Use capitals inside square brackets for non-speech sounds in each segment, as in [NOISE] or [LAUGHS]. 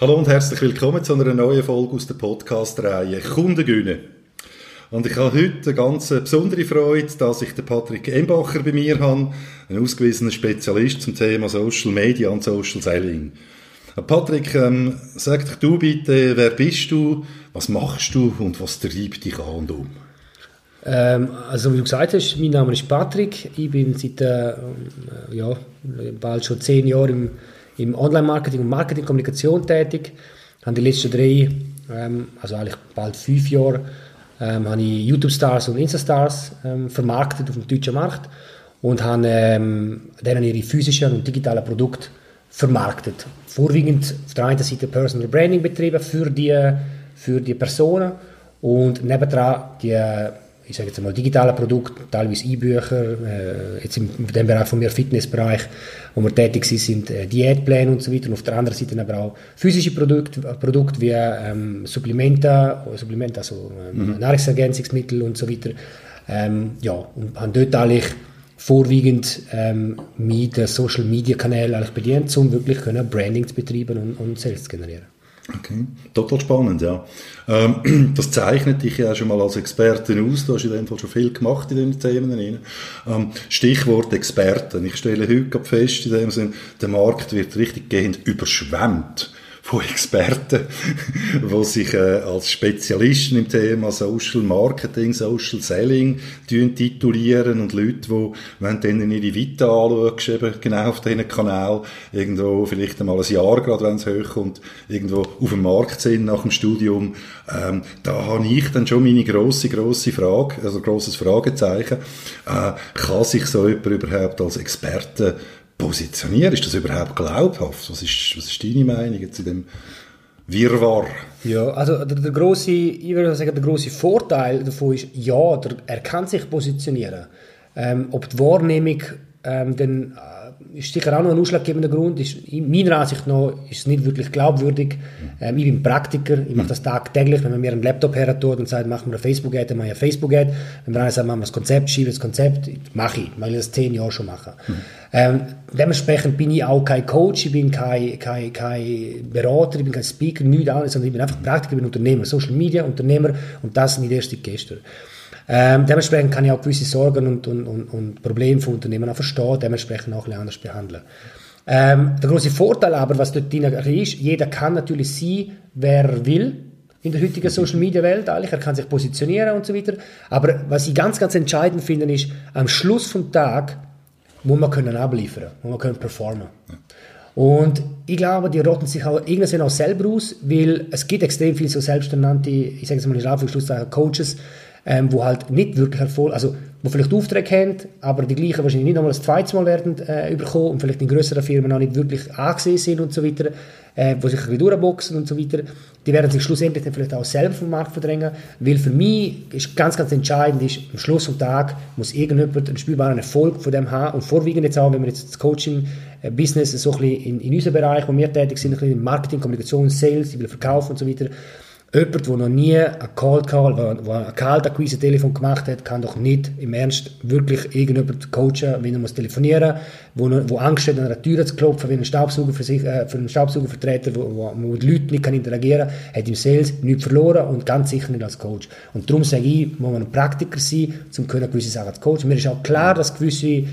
Hallo und herzlich willkommen zu einer neuen Folge aus der Podcast-Reihe Kundengüne. Und ich habe heute eine ganz besondere Freude, dass ich den Patrick Embacher bei mir habe, ein ausgewiesener Spezialist zum Thema Social Media und Social Selling. Patrick, ähm, sag doch du bitte, wer bist du, was machst du und was treibt dich an und um? Ähm, also wie du gesagt hast, mein Name ist Patrick. Ich bin seit äh, ja, bald schon zehn Jahren im, im Online-Marketing und Marketing-Kommunikation tätig. Habe die letzten drei, ähm, also eigentlich bald fünf Jahre, ähm, habe ich YouTube-Stars und Insta-Stars ähm, vermarktet auf dem deutschen Markt und habe ähm, denen ihre physischen und digitalen Produkte vermarktet. Vorwiegend auf der einen Seite Personal Branding betrieben für die, für die Personen und nebendran die ich sage jetzt mal, digitale Produkte, teilweise E-Bücher, äh, jetzt im, in dem Bereich von mir Fitnessbereich, wo wir tätig sind, sind äh, Diätpläne und so weiter. Und auf der anderen Seite aber auch physische Produkte, Produkte wie ähm, Supplemente, Supplemente, also ähm, mhm. Nahrungsergänzungsmittel und so weiter. Ähm, ja, und haben dort eigentlich vorwiegend ähm, mit den Social Media Kanälen bedient, um wirklich können Branding zu betreiben und, und Sales zu generieren. Okay, total spannend, ja. Ähm, [CLEARS THROAT] das zeichnet dich ja schon mal als Expertin aus. Du hast in dem Fall schon viel gemacht in diesen Themen. Ähm, Stichwort Experten. Ich stelle heute fest, in dem Sinn, der Markt wird richtig gehend überschwemmt von Experten, [LAUGHS] die sich äh, als Spezialisten im Thema Social Marketing, Social Selling titulieren und Leute, die, wenn du dann ihre Vita anschaust, eben genau auf diesen Kanal, irgendwo vielleicht einmal ein Jahr gerade, wenn es hochkommt, irgendwo auf dem Markt sind nach dem Studium, ähm, da habe ich dann schon meine grosse, grosse Frage, also grosses Fragezeichen, äh, kann sich so jemand überhaupt als Experte positionieren? Ist das überhaupt glaubhaft? Was ist, was ist deine Meinung zu dem Wirrwarr? Ja, also der, der große, ich würde sagen, der große Vorteil davon ist, ja, der, er kann sich positionieren. Ähm, ob die Wahrnehmung ähm, dann ist sicher auch noch ein ausschlaggebender Grund. Ist, in meiner Ansicht nach ist es nicht wirklich glaubwürdig. Ähm, ich bin Praktiker, ich mache das tagtäglich. Wenn man mir einen Laptop her tut und sagt, machen wir eine Facebook-Ad, dann mache ich eine Facebook-Ad. Wenn man sagt, machen wir das Konzept, schiebe das Konzept, mache ich, weil ich das zehn Jahre schon mache. Mhm. Ähm, dementsprechend bin ich auch kein Coach, ich bin kein, kein, kein Berater, ich bin kein Speaker, nichts anderes, sondern ich bin einfach Praktiker, ich bin Unternehmer, Social Media Unternehmer und das nicht erst gestern. Ähm, dementsprechend kann ich auch gewisse Sorgen und, und, und, und Probleme von Unternehmen auch verstehen, dementsprechend auch ein bisschen anders behandeln. Ähm, der große Vorteil aber, was dort drin ist, jeder kann natürlich sein, wer er will in der heutigen Social Media Welt eigentlich. Er kann sich positionieren und so weiter. Aber was ich ganz, ganz entscheidend finde, ist, am Schluss vom Tag muss man können abliefern, muss man können performen. Und ich glaube, die rotten sich auch irgendwann auch selber aus, weil es gibt extrem viele so selbsternannte, ich sage es mal in Anführungszeichen, Coaches, ähm, wo halt nicht wirklich Erfolg, also wo vielleicht Aufträge haben, aber die gleichen wahrscheinlich nicht nochmal das zweite Mal werden äh, überkommen und vielleicht in größeren Firmen auch nicht wirklich angesehen sind und so weiter, äh, wo sich ein bisschen durchboxen und so weiter, die werden sich schlussendlich dann vielleicht auch selber vom Markt verdrängen, weil für mich ist ganz, ganz entscheidend ist, am Schluss vom Tag muss irgendjemand einen spürbaren Erfolg von dem haben und vorwiegend jetzt auch, wenn wir jetzt das Coaching-Business so ein bisschen in, in unserem Bereich, wo wir tätig sind, ein bisschen in Marketing, Kommunikation, Sales, die will verkaufen und so weiter, Jemand, der noch nie ein Cold Call, der ein Kaltakquise Telefon gemacht hat, kann doch nicht im Ernst wirklich irgendjemand coachen, wenn er telefonieren muss, wo, wo Angst hat, an der Tür zu klopfen, wenn ein Staubsauger für, sich, äh, für einen Staubsaugervertreter, wo, wo, wo die nicht kann interagieren kann, hat im Sales nichts verloren und ganz sicher nicht als Coach. Und darum sage ich, muss man ein Praktiker sein, um gewisse Sachen zu coachen. Mir ist auch klar, dass gewisse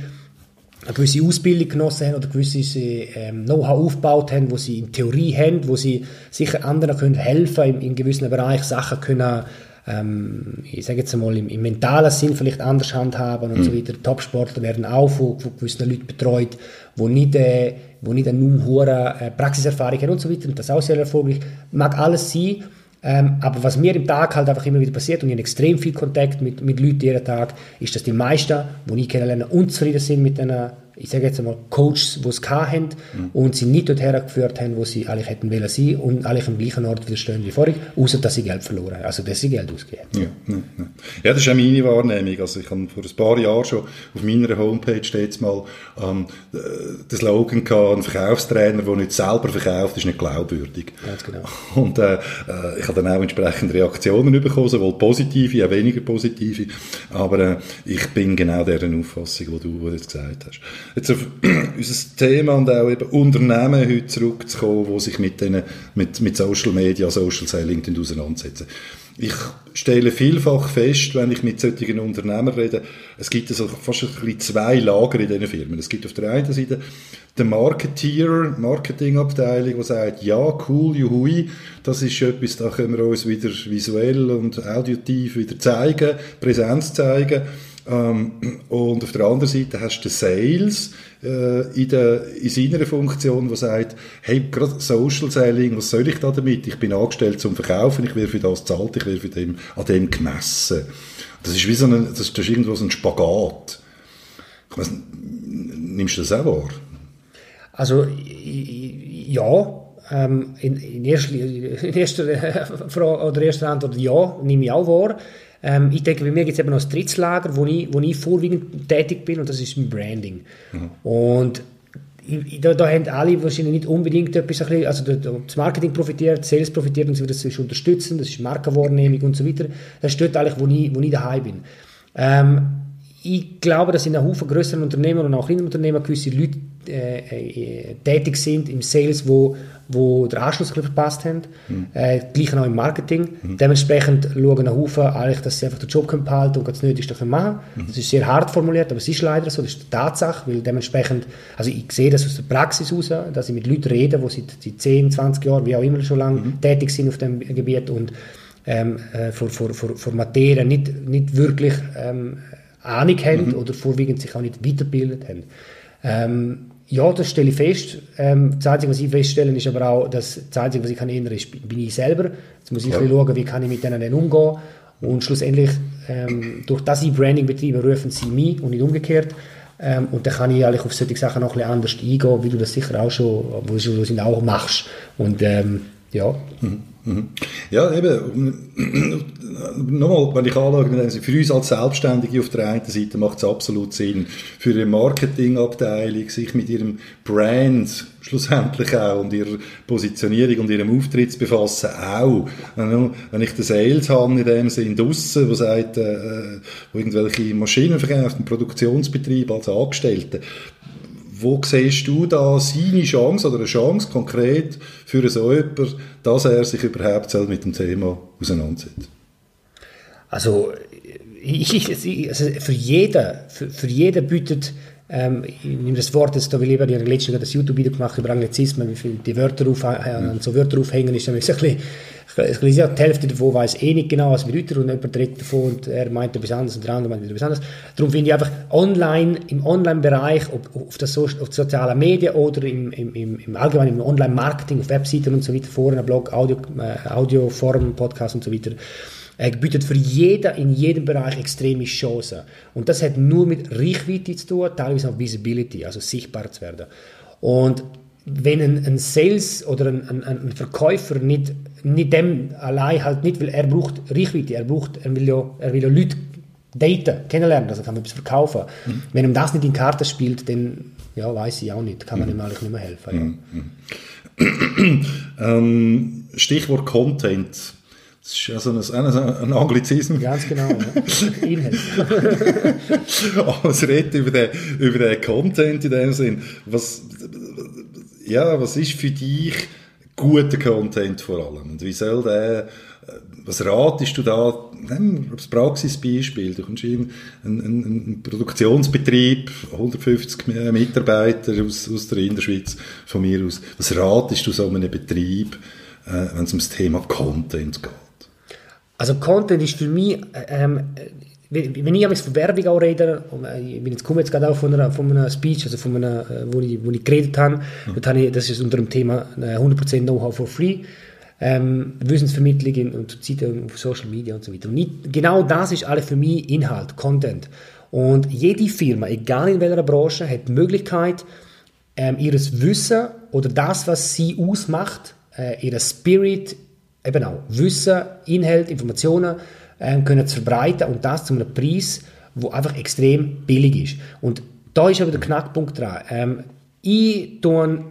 eine gewisse Ausbildung genossen haben oder gewisse ähm, Know-how aufgebaut haben, wo sie in Theorie haben, wo sie sicher anderen können helfen in, in gewissen Bereichen Sachen können ähm, ich sage jetzt einmal im, im mentalen Sinn vielleicht anders handhaben und mhm. so weiter. Topsportler werden auch von, von gewissen Leuten betreut, wo nicht, äh, wo nicht eine nur hohe äh, Praxiserfahrung haben und so weiter und das auch sehr erfolgreich. Mag alles sein, ähm, aber was mir im Tag halt einfach immer wieder passiert, und ich habe extrem viel Kontakt mit, mit Leuten jeden Tag, ist, dass die meisten, die ich kennenlerne, unzufrieden sind mit den ich sage jetzt einmal, Coaches, die es haben mhm. und sie nicht dorthin geführt haben, wo sie eigentlich hätten wollen sein und eigentlich am gleichen Ort wieder stehen wie vorher, außer dass sie Geld verloren haben, also dass sie Geld ausgegeben ja, ja, ja. ja, das ist auch meine Wahrnehmung. Also ich habe vor ein paar Jahren schon auf meiner Homepage steht mal ähm, den Slogan gehabt, ein Verkaufstrainer, der nicht selber verkauft, ist nicht glaubwürdig. Ganz genau. Und äh, äh ich habe dann auch entsprechende Reaktionen bekommen, sowohl positive, auch weniger positive, aber äh, ich bin genau deren Auffassung, die du jetzt gesagt hast. Jetzt auf [CLEARS THROAT] unser Thema und auch eben Unternehmen heute zurückzukommen, die sich mit, denen, mit, mit Social Media, Social Selling auseinandersetzen. Ich stelle vielfach fest, wenn ich mit solchen Unternehmern rede, es gibt also fast ein bisschen zwei Lager in diesen Firmen. Es gibt auf der einen Seite den Marketeer, Marketingabteilung, die sagt, ja, cool, juhui, das ist etwas, da können wir uns wieder visuell und auditiv wieder zeigen, Präsenz zeigen. Ähm, und auf der anderen Seite hast du den Sales äh, in, der, in seiner Funktion, der sagt, hey, gerade Social Selling, was soll ich da damit? Ich bin angestellt zum Verkaufen, ich werde für das zahlt, ich werde für dem, an dem gemessen. Das ist wie so ein, das, das ist irgendwo so ein Spagat. Weiss, nimmst du das auch wahr? Also, ja, ähm, in, in, erster, in erster Frage oder erster Antwort ja, nehme ich auch wahr. Ähm, ich denke, bei mir gibt es eben noch das Drittslager, wo ich, wo ich vorwiegend tätig bin und das ist im Branding. Mhm. Und da, da haben alle wahrscheinlich nicht unbedingt etwas, also das Marketing profitiert, Sales profitiert und so weiter, das ist unterstützen, das ist Markenwahrnehmung und so weiter. Das steht eigentlich, wo ich, wo ich daheim bin. Ähm, ich glaube, dass in einem Haufen größeren Unternehmen und auch kleinen Unternehmen gewisse Leute äh, äh, tätig sind im Sales, wo, wo der Anschluss verpasst haben. Mhm. Äh, gleich auch im Marketing. Mhm. Dementsprechend schauen ein Haufen eigentlich, dass sie einfach den Job behalten und das Nötigste machen mhm. Das ist sehr hart formuliert, aber es ist leider so, das ist die Tatsache, weil dementsprechend, also ich sehe das aus der Praxis heraus, dass ich mit Leuten rede, die seit, seit 10, 20 Jahren, wie auch immer schon lange mhm. tätig sind auf dem Gebiet und ähm, äh, vor, vor, vor, vor Materie nicht, nicht wirklich ähm, Ahnung haben mhm. oder vorwiegend sich auch nicht weiterbildet haben. Ähm, ja, das stelle ich fest. Ähm, das Einzige, was ich feststelle, ist aber auch, dass das Einzige, was ich kann ändern kann, bin ich selber. Jetzt muss ich ja. schauen, wie kann ich mit denen umgehen. Und schlussendlich, ähm, durch das ich Branding betreibe, rufen sie mich und nicht umgekehrt. Ähm, und dann kann ich eigentlich auf solche Sachen noch ein bisschen anders eingehen, wie du das sicher auch schon, wo du auch machst. Und ähm, ja. Mhm. Mhm. Ja, eben, [CLEARS THROAT] nochmal, wenn ich anschaue, für uns als Selbstständige auf der einen Seite macht es absolut Sinn, für eine Marketingabteilung sich mit ihrem Brand schlussendlich auch und ihrer Positionierung und ihrem Auftritt zu befassen, auch. Wenn ich den Sales habe in dem Sinn draussen, wo sagt, äh, wo irgendwelche Maschinen verkauft, einen Produktionsbetrieb als Angestellte, wo siehst du da seine Chance oder eine Chance konkret für so jemanden, dass er sich überhaupt mit dem Thema auseinandersetzt? Also, ich, also für jeden, für, für jeden bietet, ähm, ich nehme das Wort jetzt da, weil ich habe letztens das YouTube-Video gemacht über Anglizismen, wie viele die Wörter auf, äh, so Wörter aufhängen, ist dann ein bisschen ich ja, die Hälfte davon weiß eh nicht genau, was bedeutet und jemand redet davon und er meint etwas anderes und der andere meint etwas anderes. Darum finde ich einfach online, im Online-Bereich, ob auf, das so auf sozialen Medien oder im, im, im, im allgemeinen im Online-Marketing, auf Webseiten und so weiter, Foren, Blog, Audio, äh, Audioform, Podcast und so weiter, er bietet für jeden in jedem Bereich extreme Chancen. Und das hat nur mit Reichweite zu tun, teilweise auch Visibility, also sichtbar zu werden. Und wenn ein, ein Sales oder ein, ein, ein, Verkäufer nicht, nicht dem allein halt nicht, weil er braucht Reichweite, er braucht, er will ja, er will ja Leute daten, kennenlernen, also kann man etwas verkaufen. Mhm. Wenn ihm das nicht in Karten spielt, dann, ja, weiß ich auch nicht, kann man mhm. ihm eigentlich nicht mehr helfen. Ja. Mhm. ähm, Stichwort Content. Das ist ja so ein, ein Anglizismus. Ganz genau, ja. [LAUGHS] Inhalt. Aber es redet über den, über den Content in dem Sinn. Was, ja, was ist für dich guter Content vor allem? Und wie soll der, äh, was ratest du da, nimm das Praxisbeispiel, du kommst in einen, einen, Produktionsbetrieb, 150 Mitarbeiter aus, aus der Innerschweiz, von mir aus, was ratest du so einem Betrieb, äh, wenn es ums Thema Content geht? Also Content ist für mich, äh, ähm, wenn ich von Werbung auch rede, äh, ich komme jetzt gerade auch von einer, von einer Speech, also von einer, äh, wo ich, wo ich geredet habe, mhm. habe ich, das ist unter dem Thema 100% Know-how for free, ähm, Wissensvermittlung und Zeitung auf Social Media und so weiter. Und nicht, genau das ist alles für mich Inhalt, Content. Und jede Firma, egal in welcher Branche, hat die Möglichkeit, ähm, ihres Wissen oder das, was sie ausmacht, äh, ihr Spirit, eben auch Wissen, Inhalt, Informationen, ähm, können zu verbreiten und das zu einem Preis, wo einfach extrem billig ist. Und da ist aber der Knackpunkt dran. Ähm, ich tue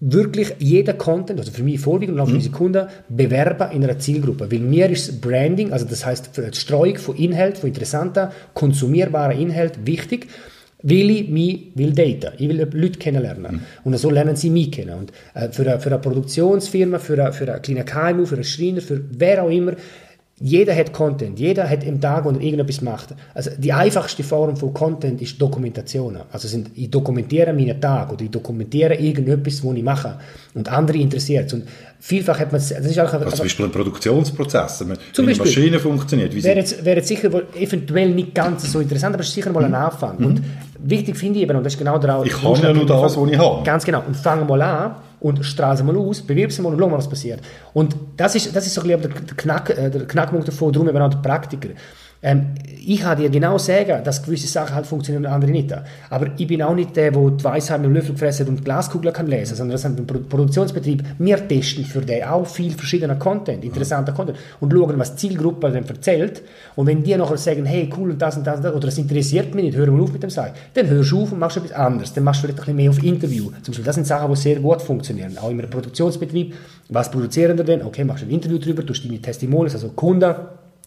wirklich jeden Content, also für mich vorwiegend und auch für mhm. unsere Kunden, bewerben in einer Zielgruppe. Weil mir ist Branding, also das heißt für die Streuung von Inhalt, von interessanten, konsumierbaren Inhalt wichtig. Weil ich mich will daten. Ich will Leute kennenlernen. Mhm. Und so lernen sie mich kennen. Und äh, für, eine, für eine Produktionsfirma, für eine, für eine kleine KMU, für einen Schreiner, für wer auch immer, jeder hat Content, jeder hat im Tag, wo er irgendetwas macht. Also die einfachste Form von Content ist Dokumentation. Also sind, ich dokumentiere meinen Tag oder ich dokumentiere irgendetwas, was ich mache und andere interessiert Und vielfach hat man das ist auch, also zum Beispiel ein Produktionsprozess, wenn zum eine Maschine funktioniert. Wie wäre jetzt, wäre jetzt sicher eventuell nicht ganz so interessant, aber es ist sicher mal ein mhm. Anfang. Mhm. Und wichtig finde ich eben, und das ist genau der Ich habe ja nur das, was ich habe. Ganz genau. Und fangen mal an und strahl sie mal aus, bewirb sie mal und schau mal, was passiert. Und das ist, das ist so ein bisschen der, Knack, äh, der Knackpunkt davon, darum eben auch der Praktiker. Ähm, ich kann dir genau sagen, dass gewisse Sachen halt funktionieren und andere nicht. Aber ich bin auch nicht der, der die Weisheit mit dem Löffel gefressen und Glaskugel kann lesen, sondern das sind ein Produktionsbetrieb. Wir testen für den auch viel verschiedener Content, interessanter Content und schauen, was die Zielgruppe dann erzählt. Und wenn die nachher sagen, hey, cool und das und das, und das oder das interessiert mich nicht, hören wir auf mit dem Sagen, dann hörst du auf und machst etwas anderes. Dann machst du vielleicht ein bisschen mehr auf Interview. Zum Beispiel, das sind Sachen, die sehr gut funktionieren. Auch einem Produktionsbetrieb. Was produzieren wir denn? Okay, machst du ein Interview darüber, tust deine Testimonials, also Kunden,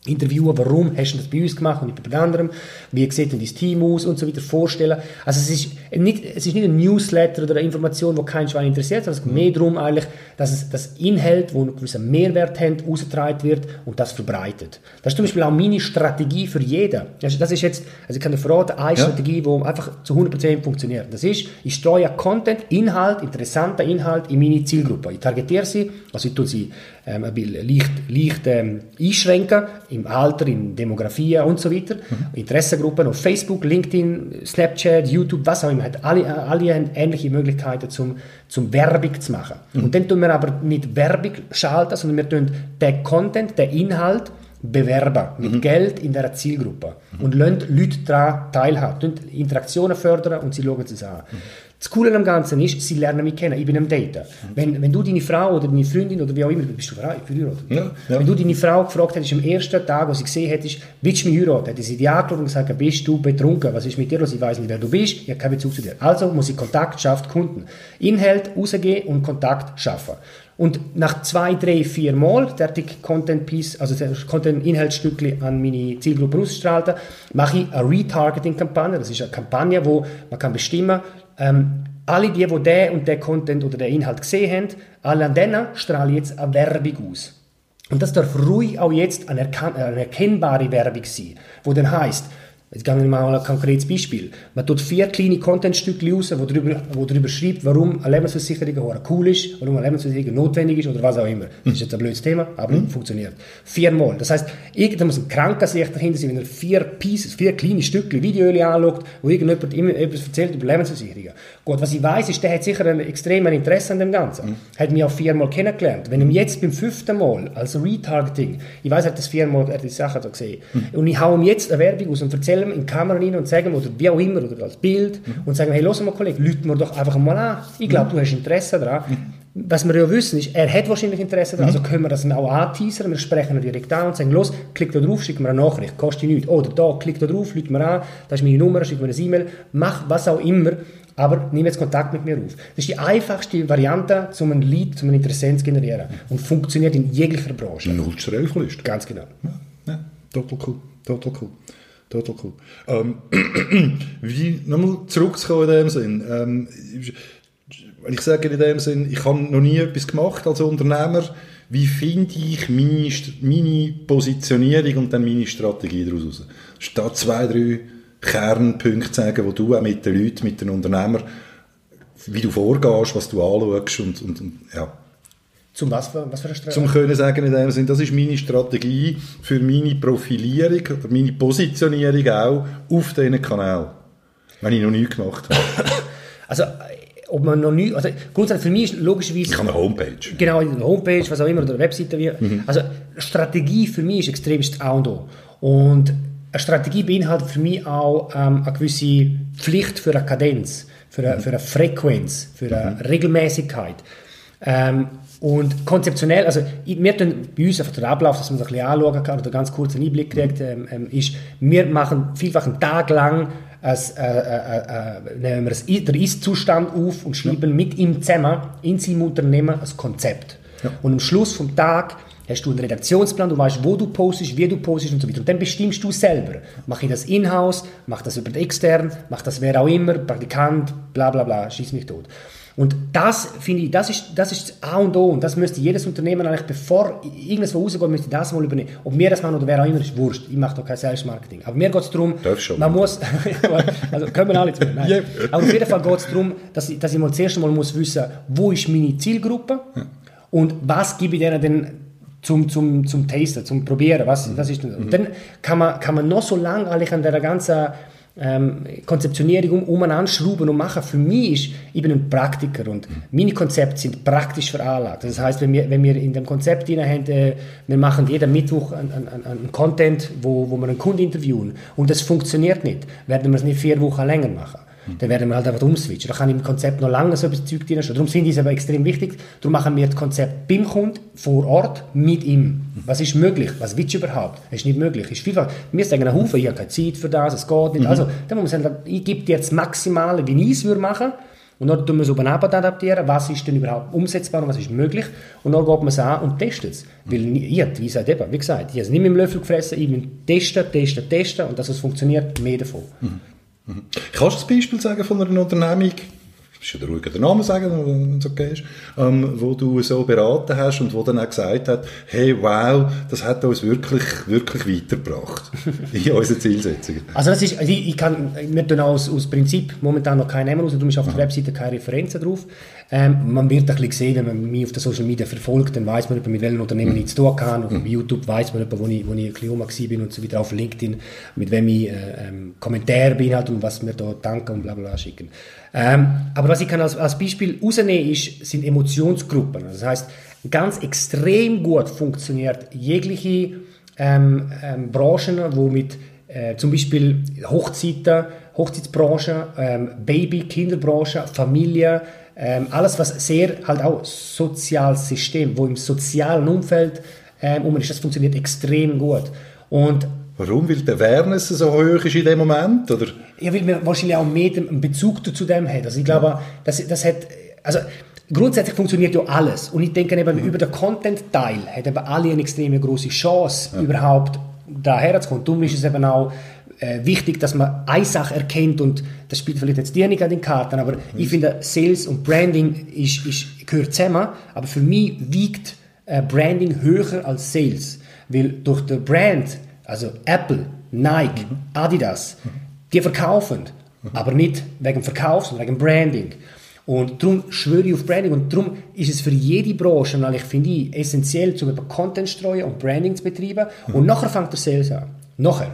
interviewen, warum hast du das bei uns gemacht und nicht bei anderem, wie sieht denn dein Team aus und so weiter vorstellen. Also es ist nicht, es ist nicht ein Newsletter oder eine Information, die kein Schwein interessiert, sondern es geht mehr darum eigentlich, dass es das Inhalt, wo einen gewissen Mehrwert hat, ausgetragen wird und das verbreitet. Das ist zum Beispiel auch meine Strategie für jeden. Das ist jetzt, also ich kann dir verraten, eine ja. Strategie, die einfach zu 100% funktioniert. Das ist, ich streue Content, Inhalt, interessanter Inhalt in meine Zielgruppe. Ich targetiere sie, also ich tue sie ähm, leicht, leicht ähm, einschränken, im Alter, in Demografie und so weiter. Mhm. Interessengruppen auf Facebook, LinkedIn, Snapchat, YouTube, was auch immer. Hat alle, alle haben ähnliche Möglichkeiten zum, zum Werbung zu machen. Mhm. Und dann tun wir aber nicht Werbung schalten, sondern wir tun den Content, den Inhalt bewerben mit mhm. Geld in der Zielgruppe mhm. und lassen Leute daran teilhaben, Interaktionen fördern und sie schauen es an. Mhm. Das Coole am Ganzen ist, sie lernen mich kennen. Ich bin am Daten. Wenn, wenn du deine Frau oder deine Freundin oder wie auch immer, bist du verheiratet? Ja, ja. Wenn du deine Frau gefragt hättest am ersten Tag, wo sie gesehen hättest, willst du mich heiraten? Hätte sie dir angeschaut und gesagt, bist du betrunken? Was ist mit dir los? Ich weiß nicht, wer du bist. Ich habe keinen Bezug zu dir. Also muss ich Kontakt schaffen, Kunden. Inhalt rausgehen und Kontakt schaffen. Und nach zwei, drei, vier Mal, der Content Piece, also Content Inhaltsstückli an meine Zielgruppe ausstrahlte, mache ich eine Retargeting-Kampagne. Das ist eine Kampagne, wo man kann bestimmen, ähm, alle die, die den und den Content oder den Inhalt gesehen haben, alle an denen strahle ich jetzt eine Werbung aus. Und das darf ruhig auch jetzt eine, erkennbare Werbung sein, wo dann heißt, Jetzt gehen wir mal ein konkretes Beispiel. Man tut vier kleine Contentstücke raus, wo darüber, wo darüber schreibt, warum eine Lebensversicherung cool ist, warum eine Lebensversicherung notwendig ist oder was auch immer. Das ist jetzt ein blödes Thema, aber mhm. funktioniert. Viermal. Das heisst, da muss ein Krankensicht dahinter sein, wenn er vier Pieces, vier kleine Stücke Videoöl anschaut, wo irgendjemand immer etwas erzählt über Lebensversicherungen. Gut, was ich weiß, ist, der hat sicher ein extremes Interesse an dem Ganzen. Mhm. Hat mich auch viermal kennengelernt. Wenn ihm jetzt beim fünften Mal, also Retargeting, ich weiß, er hat das viermal, er hat die Sachen da gesehen, mhm. und ich hau ihm jetzt eine Werbung aus und erzähle ihm in die Kamera rein und sagen, oder wie auch immer, oder als Bild, mhm. und sagen, hey, los mal, Kollege, lüten wir doch einfach mal an. Ich glaube, du hast Interesse daran. Mhm. Was wir ja wissen, ist, er hat wahrscheinlich Interesse daran, mhm. also können wir das auch anteasern, wir sprechen ihn direkt an und sagen, los, klick da drauf, schick mir eine Nachricht, kostet nichts. Oder da, klick da drauf, lüt mir an, das ist meine Nummer, schick mir eine E-Mail, mach was auch immer, aber nimm jetzt Kontakt mit mir auf. Das ist die einfachste Variante, um ein Lead, um ein Interessent zu generieren und funktioniert in jeglicher Branche. Null Streuchlist. Ganz genau. Ja, ja, total cool, total cool. Total cool. Ähm, [CLEARS THROAT] wie, nochmal zurückzukommen in dem Sinn. Ähm, wenn ich sage in dem Sinn, ich habe noch nie etwas gemacht als Unternehmer, wie finde ich meine, meine Positionierung und dann meine Strategie daraus raus? Statt zwei, drei Kernpunkte sagen, wo du auch mit den Leuten, mit den Unternehmern, wie du vorgehst, was du anschaust und, und, und ja. Zum was, was für eine Strategie? Zum können sagen in dem Sinn, das ist meine Strategie für meine Profilierung oder meine Positionierung auch auf diesen Kanal. Wenn ich noch nie gemacht habe. [COUGHS] also, ob man noch nie, also grundsätzlich für mich ist logischerweise... Ich habe eine Homepage. Genau, eine Homepage, was auch immer, oder eine Webseite. Wie, mhm. Also Strategie für mich ist extremst A und O. Und eine Strategie beinhaltet für mich auch ähm, eine gewisse Pflicht für eine Kadenz, für eine, mhm. für eine Frequenz, für eine mhm. Regelmäßigkeit. Ähm, und konzeptionell, also wir tun bei uns einfach den Ablauf, dass man das ein bisschen anschauen kann oder ganz kurz einen Einblick kriegt, ähm, ähm, ist, wir machen vielfach einen Tag lang als, äh, äh, äh, nehmen wir das, den Ist-Zustand auf und schreiben ja. mit ihm zusammen in seinem Unternehmen ein Konzept. Ja. Und am Schluss vom Tag hast du einen Redaktionsplan, du weißt, wo du postest, wie du postest und so weiter. Und dann bestimmst du selber. Mache ich das in-house, mache das über extern, mache das wer auch immer, Praktikant, bla bla bla, schieß mich tot. Und das, finde ich, das ist, das ist das A und O. Und das müsste jedes Unternehmen eigentlich, bevor irgendwas rausgeht, müsste das mal übernehmen. Ob wir das machen oder wer auch immer, ist wurscht. Ich mache doch kein Sales-Marketing. Aber mir geht es darum, schon, man muss, [LAUGHS] also können wir alle zu Nein. Yep. Aber auf jeden Fall geht es darum, dass ich, dass ich mal zuerst einmal muss wissen, wo ist meine Zielgruppe und was gebe ich denen denn zum, zum, zum Tasten, zum Probieren. Was, was ist denn? Und dann kann man, kann man noch so lange eigentlich an der ganzen ähm, Konzeptionierung um, umeinander schrauben und machen. Für mich ist, ich bin ein Praktiker und meine Konzepte sind praktisch veranlagt. Das heißt, wenn wir, wenn wir in dem Konzept haben, äh, wir machen jeden Mittwoch einen, einen Content, wo, wo wir einen Kunden interviewen und das funktioniert nicht, werden wir es nicht vier Wochen länger machen. Dann werden wir halt einfach umswitchen. Da kann ich im Konzept noch lange so etwas Zeug drin Darum finde ich es aber extrem wichtig. Darum machen wir das Konzept beim Kunden vor Ort mit ihm. Was ist möglich? Was willst du überhaupt? Das ist nicht möglich. ist vielfach, wir sagen einen Haufen, ich habe keine Zeit für das, es geht nicht. Mhm. Also, dann muss man sagen, ich gebe dir jetzt das Maximale, wie ich es würde machen und dann tun wir es oben adaptieren, was ist denn überhaupt umsetzbar und was ist möglich. Und dann geht man es an und testet es. Weil ich, wie gesagt, eben, wie gesagt, ich habe es nicht mit dem Löffel gefressen, ich will testen, testen, testen und dass es funktioniert, mehr davon. Mhm. Mhm. Kannst du ein Beispiel sagen von einer Unternehmung, ist ja der ruhige Namen sagen, wenn es okay ist, ähm, wo du so beraten hast und wo dann auch gesagt hat, hey, wow, das hat uns wirklich, wirklich weitergebracht [LAUGHS] in unseren Zielsetzungen. Also das ist, ich, ich kann, wir tun aus, aus Prinzip momentan noch keinen nehmen, also du hast auf der Webseite keine Referenzen drauf. Ähm, man wird ein bisschen sehen, wenn man mich auf der Social Media verfolgt, dann weiß man, mit welchen Unternehmen ich zu tun kann. Auf mhm. YouTube weiß man, wo ich, wo ich Klioma bin und so weiter. Auf LinkedIn, mit wem ich äh, ähm, Kommentare beinhalte und was mir da danken und bla bla schicken. Ähm, aber was ich kann als, als Beispiel rausnehmen, ist, sind Emotionsgruppen. Das heißt, ganz extrem gut funktioniert jegliche ähm, ähm, Branchen, wo mit äh, zum Beispiel Hochzeiten, Hochzeitsbranche, ähm, Baby, Kinderbranche, Familie, ähm, alles was sehr halt auch soziales System, wo im sozialen Umfeld ähm, um ist, das funktioniert extrem gut. Und Warum? Weil die Awareness so hoch ist in dem Moment? Oder? Ja, weil man wahrscheinlich auch mehr einen Bezug zu dem hat. Also ich glaube, das, das hat, also grundsätzlich funktioniert ja alles. Und ich denke eben, mhm. über den Content-Teil hat eben alle eine extrem große Chance, ja. überhaupt daher zu kommen. Darum ist es eben auch äh, wichtig, dass man eine Sache erkennt und das spielt vielleicht jetzt dir nicht an den Karten, aber mhm. ich finde, Sales und Branding ist, ist, gehört zusammen, aber für mich wiegt äh, Branding höher als Sales, weil durch den Brand also Apple, Nike, mhm. Adidas, die verkaufen, mhm. aber nicht wegen Verkauf, sondern wegen Branding. Und darum schwöre ich auf Branding und darum ist es für jede Branche, ich finde ich, essentiell, zum Content streuen und Branding zu betreiben mhm. und nachher fängt der Sales an. Nachher.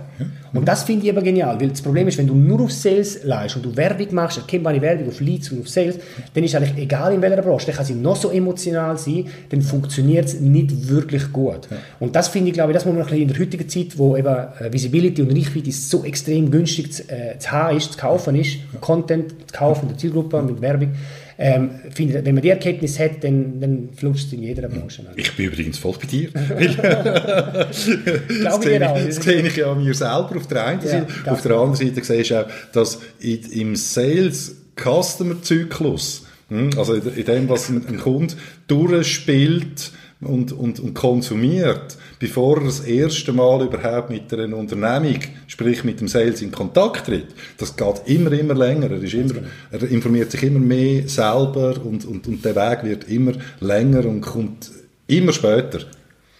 Und das finde ich aber genial, weil das Problem ist, wenn du nur auf Sales leist und du Werbung machst, erkennbare Werbung auf Leads und auf Sales, dann ist eigentlich egal in welcher Branche, dann kann sie noch so emotional sein, dann funktioniert es nicht wirklich gut. Ja. Und das finde ich, glaube ich, das muss man in der heutigen Zeit, wo eben äh, Visibility und Reichweite so extrem günstig zu, äh, zu haben ist, zu kaufen ist, Content zu kaufen, der Zielgruppe mit Werbung, ähm, finde, wenn man die Erkenntnis hat, dann, dann flutscht es in jeder Branche. Ich bin übrigens voll bei dir. [LAUGHS] das sehe ich, das sehe ich ja an mir selber auf der einen Seite. Ja, auf der anderen Seite sehe du auch, dass im Sales Customer Zyklus, hm, also in dem, was ein Kunde durchspielt, und, und, und konsumiert, bevor er das erste Mal überhaupt mit einer Unternehmung, sprich mit dem Sales in Kontakt tritt. Das geht immer, immer länger. Er, ist immer, er informiert sich immer mehr selber und, und, und der Weg wird immer länger und kommt immer später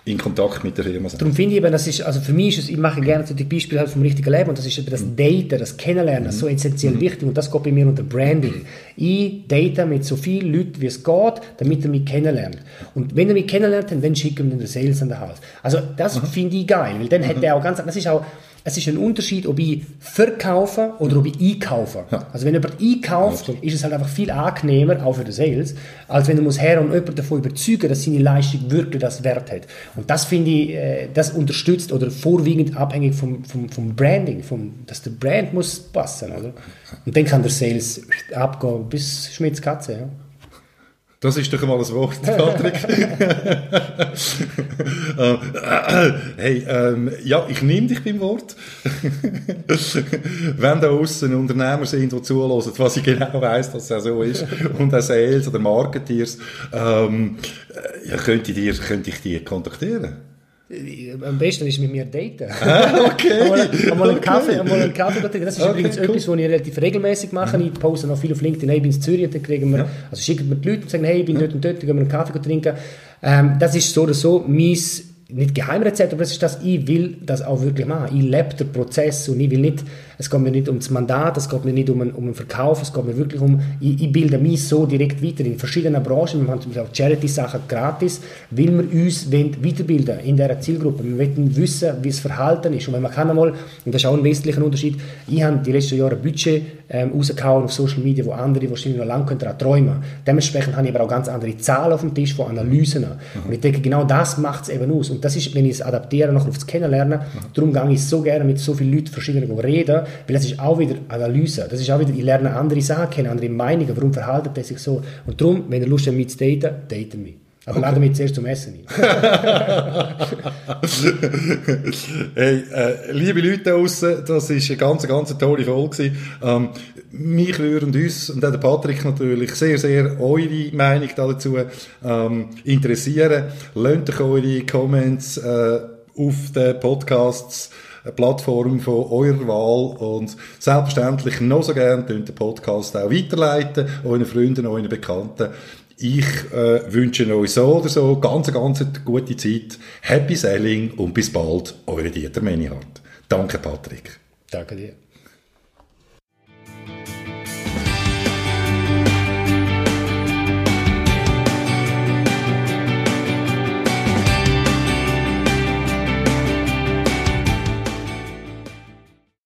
in Kontakt mit der Firma sein. Darum finde ich eben, das ist, also für mich ist es, ich mache gerne so die Beispiele halt vom richtigen Leben und das ist eben das mhm. Daten, das Kennenlernen, mhm. so essentiell mhm. wichtig und das geht bei mir unter Branding. Ich date mit so vielen Leuten, wie es geht, damit er mich kennenlernt. Und wenn er mich kennenlernt, dann schicke ich ihm den Sales an den Hals. Also das mhm. finde ich geil, weil dann hat mhm. er auch ganz, das ist auch, es ist ein Unterschied, ob ich verkaufe oder ob ich einkaufe. Ja. Also wenn jemand einkauft, ja, ist es halt einfach viel angenehmer, auch für den Sales, als wenn du musst her und jemanden davon überzeugen, dass seine Leistung wirklich das Wert hat. Und das finde ich, äh, das unterstützt oder vorwiegend abhängig vom, vom, vom Branding, vom, dass der Brand muss passen. Oder? Und dann kann der Sales abgehen bis Schmitz Katze. Ja. Das ist doch mal ein Wort, [LAUGHS] Patrick. Ähm, hey, ähm, ja, ich nehme dich beim Wort. [LAUGHS] Wenn da außen Unternehmer sind, die zuhören, was ich genau weiss, dass es auch so ist, und auch Sales oder Marketeers, ähm, ja, könnte, ich dir, könnte ich dich kontaktieren? Am besten ist mit mir daten. [LAUGHS] Ah, okay. einmal, einmal einen. Kaffee, einmal einen Kaffee trinken. Das ist Okay, übrigens cool. Mhm. etwas, was ich relativ regelmäßig mache. Ich poste noch viel auf LinkedIn, hey, ich bin in Zürich, dann kriegen wir, also schicken mir die Leute und sagen, hey, ich bin dort und dort, dann gehen wir einen Kaffee trinken. Ähm, das ist so oder so mein, nicht Geheimrezept, aber das ist das, ich will das auch wirklich machen. Ich lebe den Prozess und ich will nicht, es geht mir nicht um das Mandat, es geht mir nicht um einen, um einen Verkauf, es geht mir wirklich um, ich, ich bilde mich so direkt weiter in verschiedenen Branchen, wir Beispiel auch Charity-Sachen gratis, weil wir uns weiterbilden in dieser Zielgruppe. Wir wollen wissen, wie das Verhalten ist. Und wenn man kann einmal, und das ist auch ein wesentlicher Unterschied, ich habe die letzten Jahre Budget ähm, rausgehauen auf Social Media, wo andere wahrscheinlich noch lange können daran träumen Dementsprechend habe ich aber auch ganz andere Zahlen auf dem Tisch von Analysen. Und ich denke, genau das macht es eben aus. Und das ist, wenn ich es adaptiere, noch aufs Kennenlernen, darum gehe ich so gerne mit so vielen Leuten verschiedenen reden, weil das ist auch wieder Analyse. Das ist auch wieder, ich lerne andere Sachen kennen, andere Meinungen, warum verhalten die sich so. Und darum, wenn ihr Lust habt, mich zu daten, daten mich. Aber laden mich zuerst zum Essen ein. [LAUGHS] hey, äh, liebe Leute da das ist eine ganz, ganz tolle Folge. Ähm, mich würden uns, und auch der Patrick natürlich, sehr, sehr eure Meinung dazu ähm, interessieren. Lasst euch eure Comments äh, auf den Podcasts eine Plattform von eurer Wahl und selbstverständlich noch so gerne den Podcast auch weiterleiten, euren Freunden, euren Bekannten. Ich äh, wünsche euch so oder so ganz, ganz gute Zeit, Happy Selling und bis bald, eure Dieter Menihardt. Danke, Patrick. Danke dir.